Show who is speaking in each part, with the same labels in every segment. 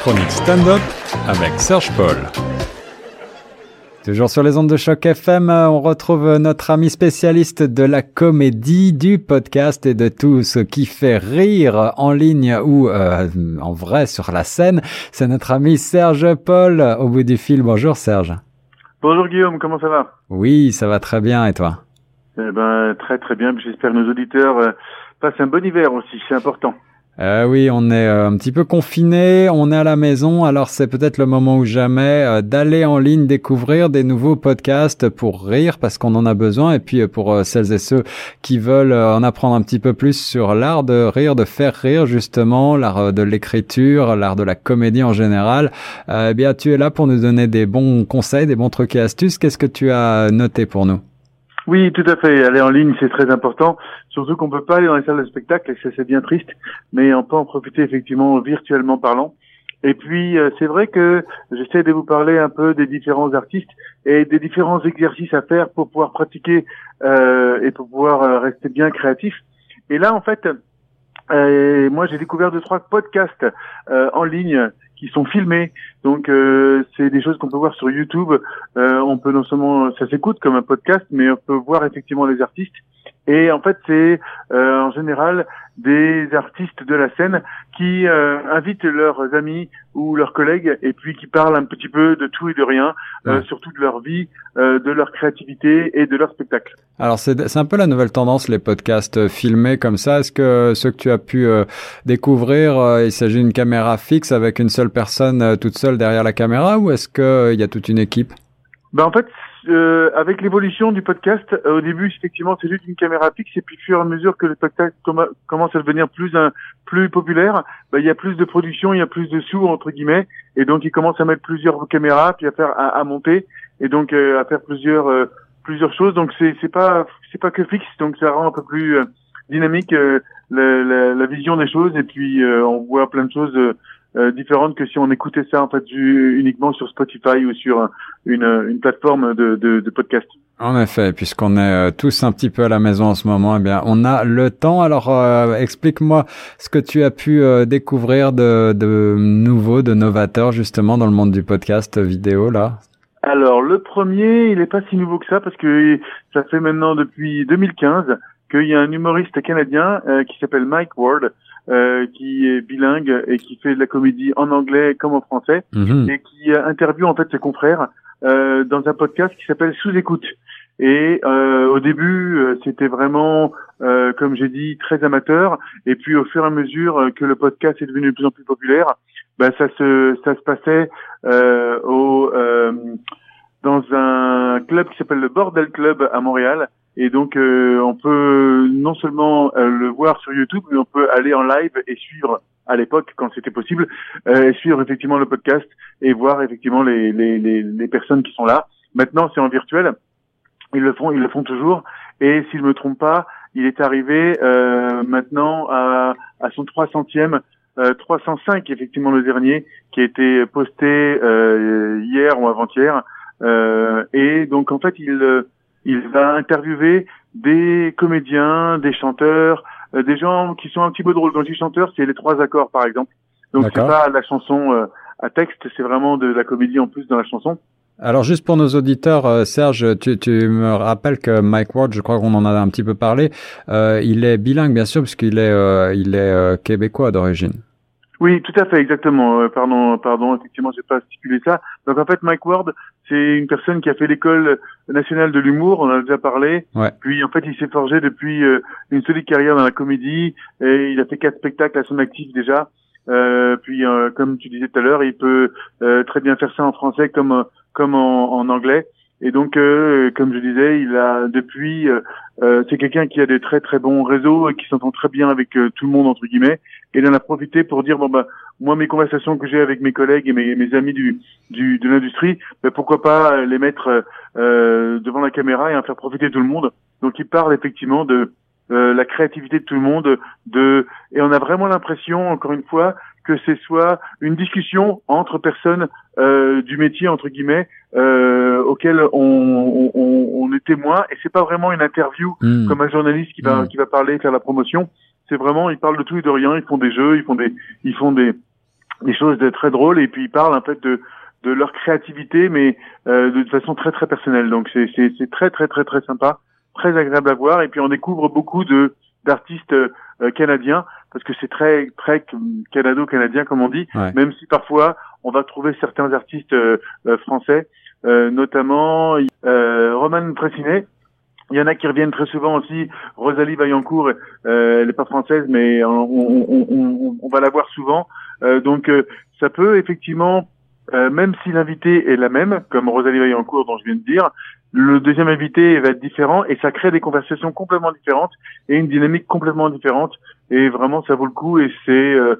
Speaker 1: chronique stand-up avec Serge Paul. Toujours sur les ondes de choc FM, on retrouve notre ami spécialiste de la comédie, du podcast et de tout ce qui fait rire en ligne ou euh, en vrai sur la scène. C'est notre ami Serge Paul au bout du fil. Bonjour Serge.
Speaker 2: Bonjour Guillaume, comment ça va?
Speaker 1: Oui, ça va très bien et toi?
Speaker 2: Eh ben très très bien. J'espère que nos auditeurs euh, passent un bon hiver aussi, c'est important.
Speaker 1: Euh, oui, on est euh, un petit peu confiné, on est à la maison, alors c'est peut-être le moment ou jamais euh, d'aller en ligne découvrir des nouveaux podcasts pour rire parce qu'on en a besoin et puis pour celles et ceux qui veulent en apprendre un petit peu plus sur l'art de rire, de faire rire justement, l'art de l'écriture, l'art de la comédie en général, eh bien tu es là pour nous donner des bons conseils, des bons trucs et astuces. Qu'est-ce que tu as noté pour nous?
Speaker 2: Oui, tout à fait. Aller en ligne, c'est très important. Surtout qu'on peut pas aller dans les salles de spectacle, et ça c'est bien triste. Mais on peut en profiter effectivement virtuellement parlant. Et puis euh, c'est vrai que j'essaie de vous parler un peu des différents artistes et des différents exercices à faire pour pouvoir pratiquer euh, et pour pouvoir euh, rester bien créatif. Et là, en fait, moi j'ai découvert deux trois podcasts en ligne qui sont filmés. Donc euh, c'est des choses qu'on peut voir sur YouTube. Euh, on peut non seulement ça s'écoute comme un podcast, mais on peut voir effectivement les artistes. Et en fait, c'est euh, en général des artistes de la scène qui euh, invitent leurs amis ou leurs collègues et puis qui parlent un petit peu de tout et de rien, euh, surtout de leur vie, de leur créativité et de leur spectacle.
Speaker 1: Alors c'est un peu la nouvelle tendance, les podcasts filmés comme ça. Est-ce que ce que tu as pu découvrir, il s'agit d'une caméra fixe avec une seule personne toute seule derrière la caméra ou est-ce qu'il y a toute une équipe?
Speaker 2: Ben en fait, euh, avec l'évolution du podcast, euh, au début, effectivement, c'est juste une caméra fixe, et puis au fur et à mesure que le podcast commence à devenir plus un, plus populaire, ben, il y a plus de production, il y a plus de sous entre guillemets, et donc ils commencent à mettre plusieurs caméras, puis à faire à, monter, et donc euh, à faire plusieurs plusieurs choses. Donc c'est c'est pas c'est pas que fixe, donc ça rend un peu plus dynamique la, la, la, vision des choses, et puis on voit plein de choses euh, différente que si on écoutait ça en fait uniquement sur Spotify ou sur une, une plateforme de, de, de podcast.
Speaker 1: En effet, puisqu'on est euh, tous un petit peu à la maison en ce moment, eh bien, on a le temps. Alors, euh, explique-moi ce que tu as pu découvrir de, de nouveau, de novateur, justement, dans le monde du podcast vidéo, là.
Speaker 2: Alors, le premier, il n'est pas si nouveau que ça, parce que ça fait maintenant depuis 2015 qu'il y a un humoriste canadien qui s'appelle Mike Ward, euh, qui est bilingue et qui fait de la comédie en anglais comme en français mhm. et qui interviewe en fait ses confrères euh, dans un podcast qui s'appelle Sous écoute. Et euh, au début, euh, c'était vraiment, euh, comme j'ai dit, très amateur. Et puis, au fur et à mesure que le podcast est devenu de plus en plus populaire, bah, ça se ça se passait au dans un club qui s'appelle le Bordel Club à Montréal, et donc, euh, on peut non seulement euh, le voir sur YouTube, mais on peut aller en live et suivre, à l'époque, quand c'était possible, euh, suivre effectivement le podcast et voir effectivement les, les, les, les personnes qui sont là. Maintenant, c'est en virtuel. Ils le font, ils le font toujours. Et s'il me trompe pas, il est arrivé euh, maintenant à, à son 300e, 305 effectivement le dernier, qui a été posté hier ou avant-hier. et donc en fait, il il va interviewer des comédiens, des chanteurs, euh, des gens qui sont un petit peu drôles. Quand je dis chanteur, c'est les trois accords, par exemple. Donc c'est pas la chanson euh, à texte, c'est vraiment de la comédie en plus dans la chanson.
Speaker 1: Alors juste pour nos auditeurs, euh, Serge, tu, tu, me rappelles que Mike Ward, je crois qu'on en a un petit peu parlé, il est bilingue bien sûr puisqu'il est il est québécois d'origine.
Speaker 2: Oui, tout à fait, exactement. pardon, pardon, effectivement, j'ai pas stipulé ça. Donc en fait, Mike Ward, c'est une personne qui a fait l'école nationale de l'humour, on en a déjà parlé. Puis en fait, il s'est forgé depuis euh, une solide carrière dans la comédie et il a fait quatre spectacles à son actif déjà. Euh, puis euh, comme tu disais tout à l'heure, il peut euh, très bien faire ça en français comme comme en, en anglais. Et donc, comme je disais, il a depuis, c'est quelqu'un qui a des très très bons réseaux et qui s'entend très bien avec tout le monde entre guillemets. Et il en a profité pour dire bon bah moi mes conversations que j'ai avec mes collègues et mes, amis du, du de l'industrie, ben, pourquoi pas les mettre euh, devant la caméra et en faire profiter tout le monde. Donc il parle effectivement de euh, la créativité de tout le monde, de et on a vraiment l'impression encore une fois que c'est soit une discussion entre personnes euh, du métier entre guillemets euh, auquel on, on, on, est témoin et c'est pas vraiment une interview hmm. comme un journaliste qui va hmm. qui va parler faire la promotion c'est vraiment ils parlent de tout et de rien ils font des jeux ils font des ils font des des choses de très drôles et puis ils parlent en fait de de leur créativité, mais euh, de façon très très personnelle. Donc c'est c'est c'est très très très très sympa, très agréable à voir. Et puis on découvre beaucoup de d'artistes euh, canadiens parce que c'est très très canado-canadien comme on dit. Même si parfois on va trouver certains artistes euh, euh, français, notamment Roman Fressinet. Il y en a qui reviennent très souvent aussi. Rosalie Vaillancourt, elle n'est pas française, mais on, on, on, on va la voir souvent. donc ça peut effectivement euh, même si l'invité est la même, comme Rosalie Vaillancourt dont je viens de dire, le deuxième invité va être différent et ça crée des conversations complètement différentes et une dynamique complètement différente. Et vraiment, ça vaut le coup et c'est euh,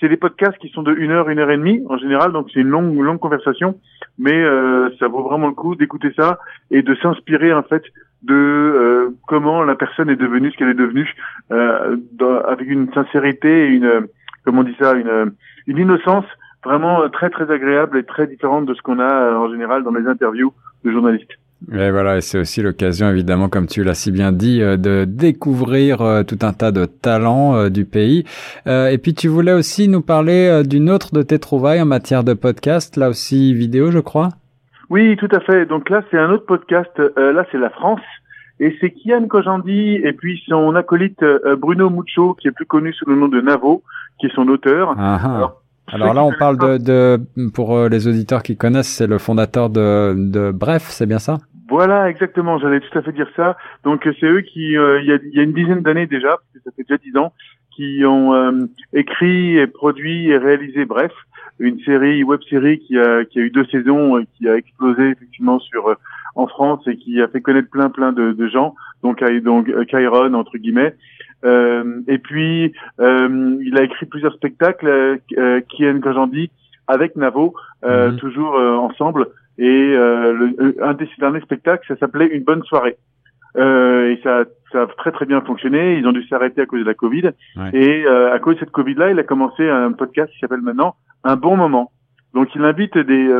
Speaker 2: c'est des podcasts qui sont de une heure, une heure et demie en général, donc c'est une longue, longue conversation, mais euh, ça vaut vraiment le coup d'écouter ça et de s'inspirer en fait de comment la personne est devenue ce qu'elle est devenue, avec une sincérité et une, comment on dit ça, une, une innocence vraiment euh, très très agréable et très différente de ce qu'on a euh, en général dans les interviews de journalistes.
Speaker 1: Et voilà, et c'est aussi l'occasion, évidemment, comme tu l'as si bien dit, euh, de découvrir tout un tas de talents du pays. Et puis, tu voulais aussi nous parler d'une autre de tes trouvailles en matière de podcast, là aussi vidéo, je crois.
Speaker 2: Oui, tout à fait. Donc là, c'est un autre podcast. là, c'est la France. Et c'est Kian Kojandi et puis son acolyte Bruno Muccio, qui est plus connu sous le nom de Navo, qui est son auteur.
Speaker 1: Ah, ah. Alors là, on parle de, de, pour euh, les auditeurs qui connaissent, c'est le fondateur de, de Bref, c'est bien ça?
Speaker 2: Voilà, exactement. J'allais tout à fait dire ça. Donc c'est eux qui, euh, il y, a, y, a, une dizaine d'années déjà, parce que ça fait déjà dix ans, qui ont euh, écrit et produit et réalisé Bref, une série, web série qui a, qui a eu deux saisons, et qui a explosé effectivement sur en France et qui a fait connaître plein plein de, de gens. Donc, donc Kyron entre guillemets. Euh, et puis, euh, il a écrit plusieurs spectacles, euh, Kian Kojandi, avec Navo, euh, mhm. toujours ensemble. Et le, un des derniers spectacles, ça s'appelait Une bonne soirée. et ça, ça a très très bien fonctionné. Ils ont dû s'arrêter à cause de la Covid. Et à cause de cette Covid-là, il a commencé un podcast qui s'appelle maintenant Un bon moment. Donc il invite des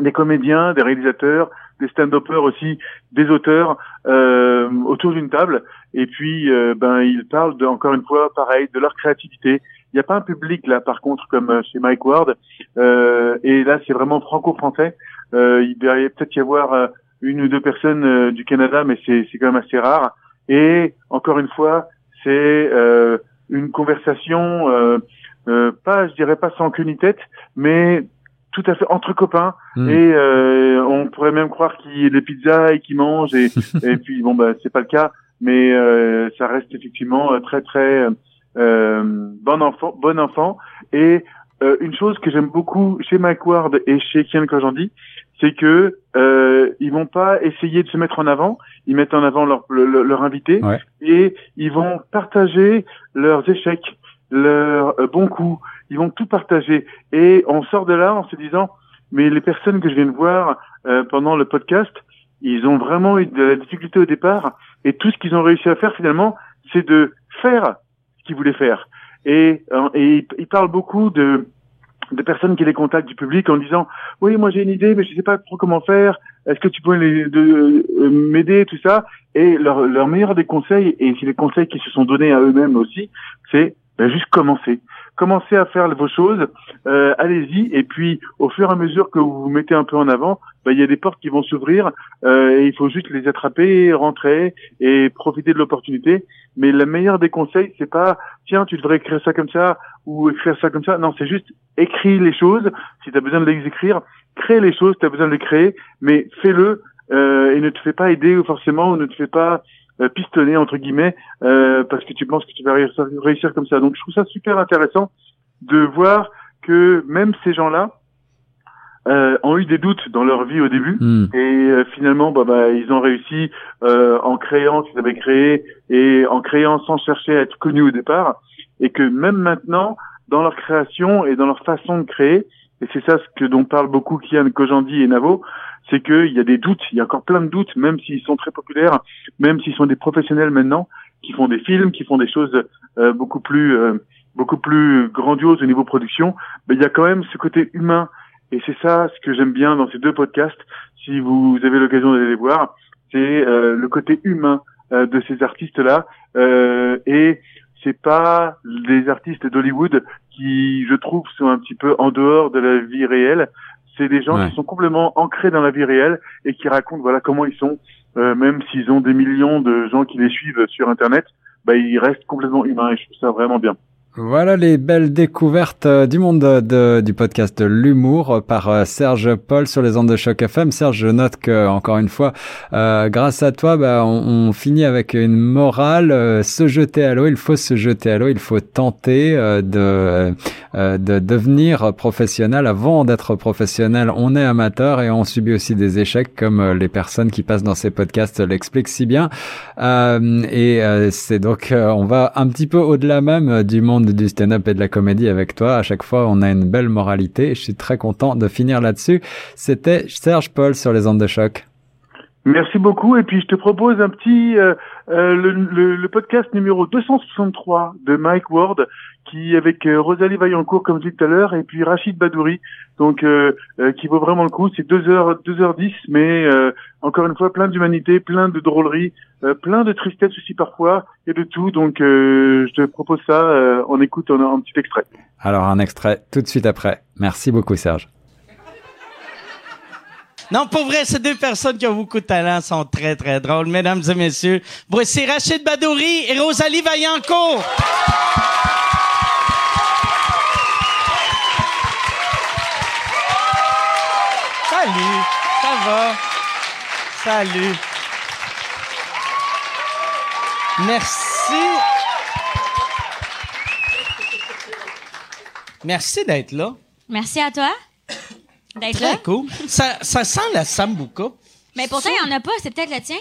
Speaker 2: des comédiens, des réalisateurs, des stand-uppers aussi, des auteurs euh, autour d'une table. Et puis, euh, ben, ils parlent de, encore une fois, pareil, de leur créativité. Il n'y a pas un public là, par contre, comme euh, chez Mike Ward. Euh, et là, c'est vraiment franco-français. Euh, il devrait peut-être y avoir une ou deux personnes du Canada, mais c'est quand même assez rare. Et encore une fois, c'est une conversation, pas, je dirais pas sans queue ni tête, mais tout à fait entre copains hmm. et euh, on pourrait même croire qu'il y a des pizzas et qu'ils mangent et, et puis bon bah c'est pas le cas mais euh, ça reste effectivement euh, très très euh, bon enfant bon enfant. Et euh, une chose que j'aime beaucoup chez Mike Ward et chez Kian Kojandi c'est que euh, ils vont pas essayer de se mettre en avant. Ils mettent en avant leur leur, leur invité et ils vont partager leurs échecs leurs bons coups ils vont tout partager. Et on sort de là en se disant, mais les personnes que je viens de voir euh, pendant le podcast, ils ont vraiment eu de la difficulté au départ, et tout ce qu'ils ont réussi à faire finalement, c'est de faire ce qu'ils voulaient faire. Et, euh, et ils parlent beaucoup de de personnes qui les contactent du public en disant oui moi j'ai une idée mais je sais pas trop comment faire est-ce que tu peux euh, m'aider tout ça? Et leur, leur meilleur des conseils et c'est les conseils qui se sont donnés à eux-mêmes aussi c'est ben, juste commencer commencez à faire vos choses, euh, allez-y, et puis au fur et à mesure que vous vous mettez un peu en avant, bah, il y a des portes qui vont s'ouvrir, euh, et il faut juste les attraper, rentrer et profiter de l'opportunité. Mais le meilleur des conseils, c'est pas tiens, tu devrais écrire ça comme ça ou écrire ça comme ça. Non, c'est juste écris les choses. Si tu as besoin de les écrire, crée les choses, tu as besoin de les créer, mais fais-le euh, et ne te fais pas aider forcément, ou ne te fais pas euh, pistonner entre guillemets euh, parce que tu penses que tu vas réussir, réussir, comme ça. Donc je trouve ça super intéressant de voir que même ces gens-là euh, ont eu des doutes dans leur vie au début hmm. et euh, finalement bah, bah, ils ont réussi euh, en créant ce qu'ils avaient créé et en créant sans chercher à être connus au départ et que même maintenant dans leur création et dans leur façon de créer et c'est ça ce que dont parle beaucoup Kian Kojandi et Navo c'est qu'il y a des doutes, il y a encore plein de doutes, même s'ils sont très populaires, même s'ils sont des professionnels maintenant, qui font des films, qui font des choses euh, beaucoup plus euh, beaucoup plus grandioses au niveau production, mais il y a quand même ce côté humain. Et c'est ça ce que j'aime bien dans ces deux podcasts. Si vous avez l'occasion d'aller les voir, c'est euh, le côté humain de ces artistes-là et c'est pas les artistes d'Hollywood qui, je trouve, sont un petit peu en dehors de la vie réelle. C'est des gens
Speaker 1: Ouais.
Speaker 2: qui sont complètement ancrés dans la vie réelle et qui racontent voilà comment ils sont, euh, même s'ils ont des millions de gens qui les suivent sur Internet, bah ils restent complètement humains et je trouve ça vraiment bien.
Speaker 1: Voilà les belles découvertes euh, du monde de- de- du podcast de l'humour euh, par euh, Serge Paul sur les ondes de choc FM. Serge, je note que encore une fois, grâce à toi, bah, on, finit avec une morale se jeter à l'eau. Il faut se jeter à l'eau. Il faut tenter de de devenir professionnel avant d'être professionnel. On est amateur et on subit aussi des échecs, comme les personnes qui passent dans ces podcasts l'expliquent si bien. Et c'est donc, on va un petit peu au-delà même du monde du stand-up et de la comédie avec toi. À chaque fois, on a une belle moralité. Je suis très content de finir là-dessus. C'était Serge Paul sur les ondes de choc.
Speaker 2: Merci beaucoup. Et puis je te propose un petit euh, euh, le, le- le podcast numéro 263 de Mike Ward, qui avec euh, Rosalie Vaillancourt comme je disais tout à l'heure, et puis Rachid Badouri, donc euh, qui vaut vraiment le coup. C'est deux heures, deux heures dix, mais encore une fois plein d'humanité, plein de drôlerie, plein de tristesse aussi parfois et de tout. Donc je te propose ça. on écoute un, un petit extrait.
Speaker 1: Alors, un extrait tout de suite après. Merci beaucoup, Serge.
Speaker 3: Non, pour vrai, ces deux personnes qui ont beaucoup de talent sont très, très drôles. Mesdames et messieurs, voici Rachid Badouri et Rosalie Vaillancourt. Salut, ça va? Salut. Merci. Merci d'être là.
Speaker 4: Merci à toi d'être là.
Speaker 3: Très cool. Ça, ça sent la sambuca.
Speaker 4: Mais pourtant, il n'y en a pas. C'est peut-être le tien?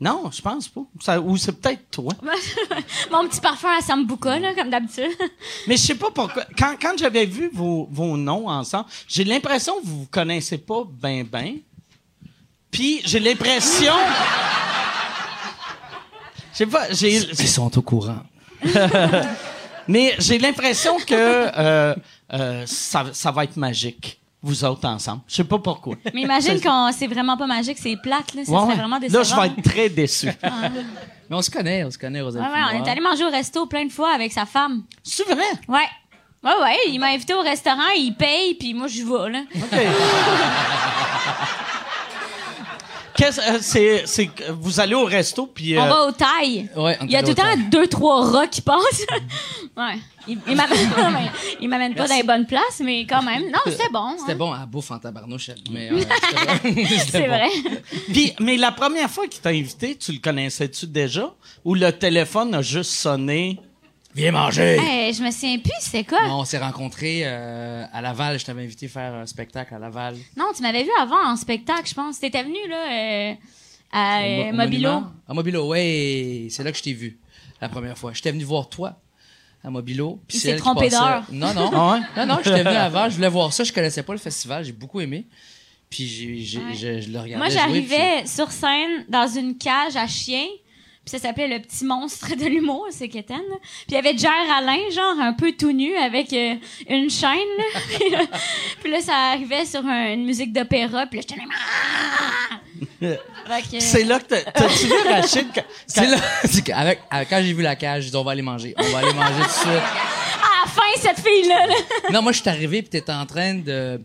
Speaker 3: Non, je pense pas. Ça- ou c'est peut-être toi.
Speaker 4: Mon petit parfum à Sambuca, là, comme d'habitude.
Speaker 3: Mais je sais pas pourquoi. Quand, quand j'avais vu vos, vos noms ensemble, j'ai l'impression que vous vous connaissez pas ben ben. Puis j'ai l'impression. Je sais pas, j'ai.
Speaker 5: Ils sont au courant.
Speaker 3: Mais j'ai l'impression que euh, euh, ça, ça va être magique, vous autres ensemble. Je sais pas pourquoi.
Speaker 4: Mais imagine qu'on c'est vraiment pas magique, c'est plate, là. Ça
Speaker 3: Ouais,
Speaker 4: serait
Speaker 3: ouais.
Speaker 4: vraiment
Speaker 3: Là,
Speaker 4: décevant.
Speaker 3: je vais être très déçu.
Speaker 5: Mais on se connaît, on se connaît, Rosalie.
Speaker 4: Ouais, ouais, on est allé manger au resto plein de fois avec sa femme.
Speaker 3: C'est vrai?
Speaker 4: Ouais. Ouais, ouais, il m'a invité au restaurant, il paye, puis moi, je vais, là.
Speaker 3: Qu'est-ce, euh, c'est, vous allez au resto puis euh,
Speaker 4: On va au taille.
Speaker 5: Ouais,
Speaker 4: il y a tout le temps deux, trois rats qui passent. ouais. Il, il m'amène, pas dans les bonnes places, mais quand même. Non, c'était bon.
Speaker 5: C'était
Speaker 4: hein.
Speaker 5: bon à bouffe en tabarnouche, mais euh,
Speaker 4: C'est
Speaker 5: bon.
Speaker 4: vrai.
Speaker 3: Puis, mais la première fois qu'il t'a invité, tu le connaissais-tu déjà? Ou le téléphone a juste sonné?
Speaker 5: Viens manger!
Speaker 4: Hey, je me souviens plus, c'était quoi?
Speaker 5: Non, on s'est rencontrés euh, à Laval. Je t'avais invité faire un spectacle à Laval.
Speaker 4: Non, tu m'avais vu avant en spectacle, je pense. T'étais venu, là, euh, à euh, Mobilo?
Speaker 5: À Mobilo, ouais. C'est là que je t'ai vu la première fois. J'étais venu voir toi à Mobilo. puis
Speaker 4: Il
Speaker 5: c'est
Speaker 4: s'est trompé d'heure.
Speaker 5: Non, non.
Speaker 3: Ah ouais?
Speaker 5: Non, non, j'étais venu avant. Je voulais voir ça. Je connaissais pas le festival. J'ai beaucoup aimé. Puis j'ai, j'ai,
Speaker 4: Ouais.
Speaker 5: je, je le regardais.
Speaker 4: Moi,
Speaker 5: puis
Speaker 4: j'arrivais sur scène dans une cage à chiens. Puis ça s'appelait le petit monstre de l'humour, c'est Kéten. Puis il y avait Jer Alain, genre un peu tout nu avec euh, une chaîne. là. puis, là, puis là, ça arrivait sur un- une musique d'opéra. Puis là, j'étais là.
Speaker 3: C'est là que t'as, t'as-tu vu Rachid? quand-
Speaker 5: C'est là. avec- quand j'ai vu la cage, j'ai dit on va aller manger. On va aller manger tout de suite.
Speaker 4: À la fin, cette fille-là. là.
Speaker 5: Non, moi, je suis arrivé puis t'étais en train de,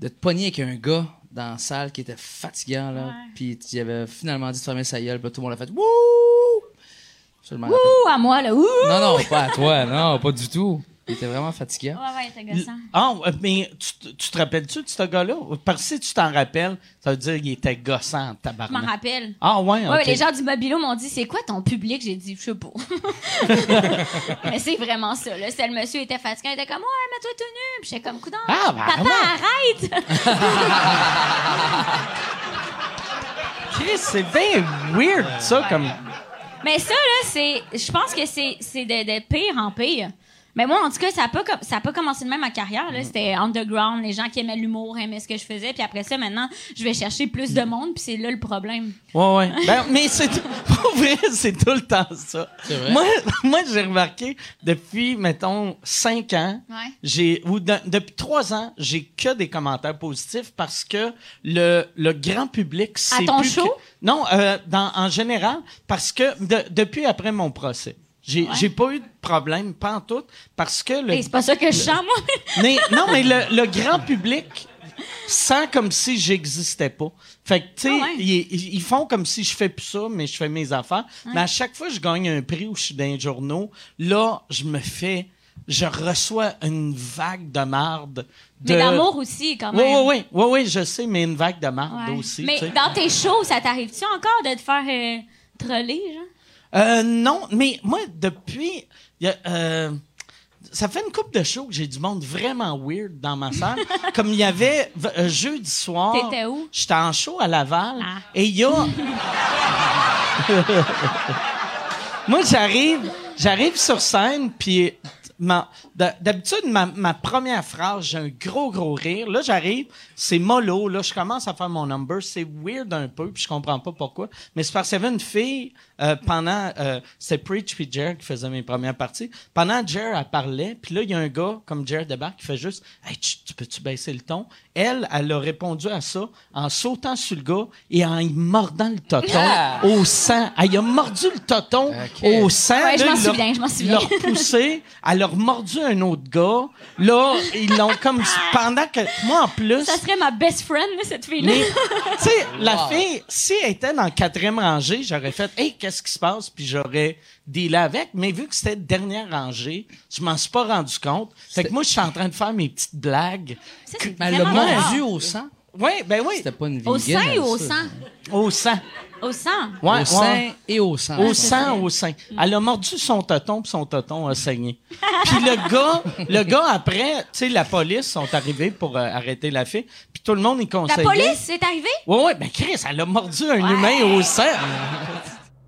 Speaker 5: de te pogner avec un gars dans la salle qui était fatigant, là.
Speaker 4: Ouais.
Speaker 5: Puis tu avais finalement dit de fermer sa gueule, puis tout le monde a fait Wouh! Ça,
Speaker 4: Ouh, à moi, là. Ouh!
Speaker 5: Non, non, pas à toi, non, pas du tout. Il était vraiment fatigant.
Speaker 4: Ouais, ouais, t'es gossant.
Speaker 3: Ah, mais tu, tu te rappelles-tu de ce gars-là? Parce que si tu t'en rappelles, ça veut dire qu'il était gossant,
Speaker 4: Je m'en
Speaker 3: tabarnak.
Speaker 4: rappelle.
Speaker 3: Ah, ouais,
Speaker 4: Ouais,
Speaker 3: ok.
Speaker 4: ouais, les gens du Mobilo m'ont dit c'est quoi ton public? J'ai dit je sais pas. mais c'est vraiment ça là, c'est le monsieur était fatigué, il était comme ouais, mets-toi tout nu, puis j'étais comme coudon.
Speaker 3: Ah, ben,
Speaker 4: papa
Speaker 3: vraiment?
Speaker 4: arrête.
Speaker 3: Chris, c'est bien weird, ça, comme...
Speaker 4: mais ça là, c'est je pense que c'est c'est de, de pire en pire. Mais moi, en tout cas, ça a pas, com- ça a pas commencé de même ma carrière.
Speaker 3: Mm.
Speaker 4: Là. C'était underground. Les gens qui aimaient l'humour aimaient ce que je faisais. Puis après ça, maintenant, je vais chercher plus de monde. Puis c'est là le problème.
Speaker 3: Ouais, ouais. Ben, mais c'est pour vrai, c'est tout le temps ça.
Speaker 5: C'est vrai.
Speaker 3: Moi, moi j'ai remarqué depuis, mettons, cinq ans,
Speaker 4: Ouais.
Speaker 3: j'ai ou de- depuis trois ans, j'ai que des commentaires positifs parce que le, le grand public c'est
Speaker 4: ton
Speaker 3: plus
Speaker 4: show?
Speaker 3: que- non, euh, dans, en général, parce que de- depuis après mon procès. J'ai
Speaker 4: Ouais.
Speaker 3: pas eu de problème, pas en tout, parce que le,
Speaker 4: Hey, c'est pas ça que je sens, moi.
Speaker 3: mais, non, mais le, le grand public sent comme si j'existais pas. Fait que, tu sais,
Speaker 4: Ah ouais?
Speaker 3: ils, ils font comme si je fais plus ça, mais je fais mes affaires. Mais à chaque fois que je gagne un prix ou je suis dans les journaux, là, je me fais, je reçois une vague de marde. De...
Speaker 4: Mais d'amour aussi, quand
Speaker 3: Oui,
Speaker 4: même.
Speaker 3: oui, oui, oui, oui, je sais, mais une vague de marde aussi.
Speaker 4: Mais dans tes shows, ça t'arrive-tu encore de te faire euh, troller, genre?
Speaker 3: Euh, non, mais moi, depuis. y a, euh, ça fait une couple de shows que j'ai du monde vraiment weird dans ma salle. Comme il y avait euh, jeudi soir.
Speaker 4: T'étais où?
Speaker 3: J'étais en show à Laval.
Speaker 4: Ah.
Speaker 3: Et il y a. moi, j'arrive, j'arrive sur scène, puis ma- d'ha- d'habitude, ma, ma première phrase, j'ai un gros, gros rire. Là, j'arrive, c'est mollo. Là, je commence à faire mon number. C'est weird un peu, puis je comprends pas pourquoi. Mais c'est parce qu'il y avait une fille, euh, pendant... Euh, c'est Preach puis Jer qui faisait mes premières parties. Pendant Jer, elle parlait, puis là, il y a un gars comme Jer débarque qui fait juste « Hey, tu, tu peux-tu baisser le ton? » Elle, elle a répondu à ça en sautant sur le gars et en y mordant le toton
Speaker 5: Ah!
Speaker 3: au sang. Elle a mordu le toton
Speaker 5: Ok.
Speaker 3: au sang.
Speaker 4: Ouais, je m'en souviens, je m'en souviens.
Speaker 3: l'a repoussé. Elle a mordu un autre gars. Là, ils l'ont comme... Pendant que... Moi, en plus...
Speaker 4: Ça serait ma best friend, cette fille-là.
Speaker 3: Tu sais, la fille, si elle était dans le quatrième rangée, j'aurais fait, hey, qu'est-ce qui se passe? Puis j'aurais dealé avec. Mais vu que c'était dernière rangée, je m'en suis pas rendu compte. Fait que moi, je suis en train de faire mes petites blagues.
Speaker 4: Ça, c'est
Speaker 5: Mais elle l'a mordu au sang.
Speaker 3: Oui, ben oui.
Speaker 5: C'était pas une
Speaker 4: Au sein ou au
Speaker 5: ça.
Speaker 4: sang?
Speaker 3: Au sang.
Speaker 4: Au sang?
Speaker 3: Ouais,
Speaker 5: Au sein
Speaker 3: ouais.
Speaker 5: et au sang.
Speaker 3: Au sang, au sein. Elle a mordu son toton, puis son toton a saigné. Puis le gars, le gars après, tu sais, la police sont arrivés pour euh, arrêter la fille. Puis tout le monde
Speaker 4: La
Speaker 3: conseillait.
Speaker 4: police est arrivée?
Speaker 3: Ouais, ouais, ben Chris, elle a mordu un humain au sang.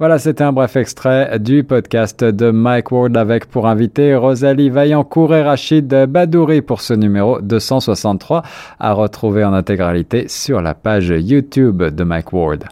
Speaker 1: Voilà, c'était un bref extrait du podcast de Mike Ward avec pour invité Rosalie Vaillancourt et Rachid Badouri pour ce numéro 263 à retrouver en intégralité sur la page YouTube de Mike Ward.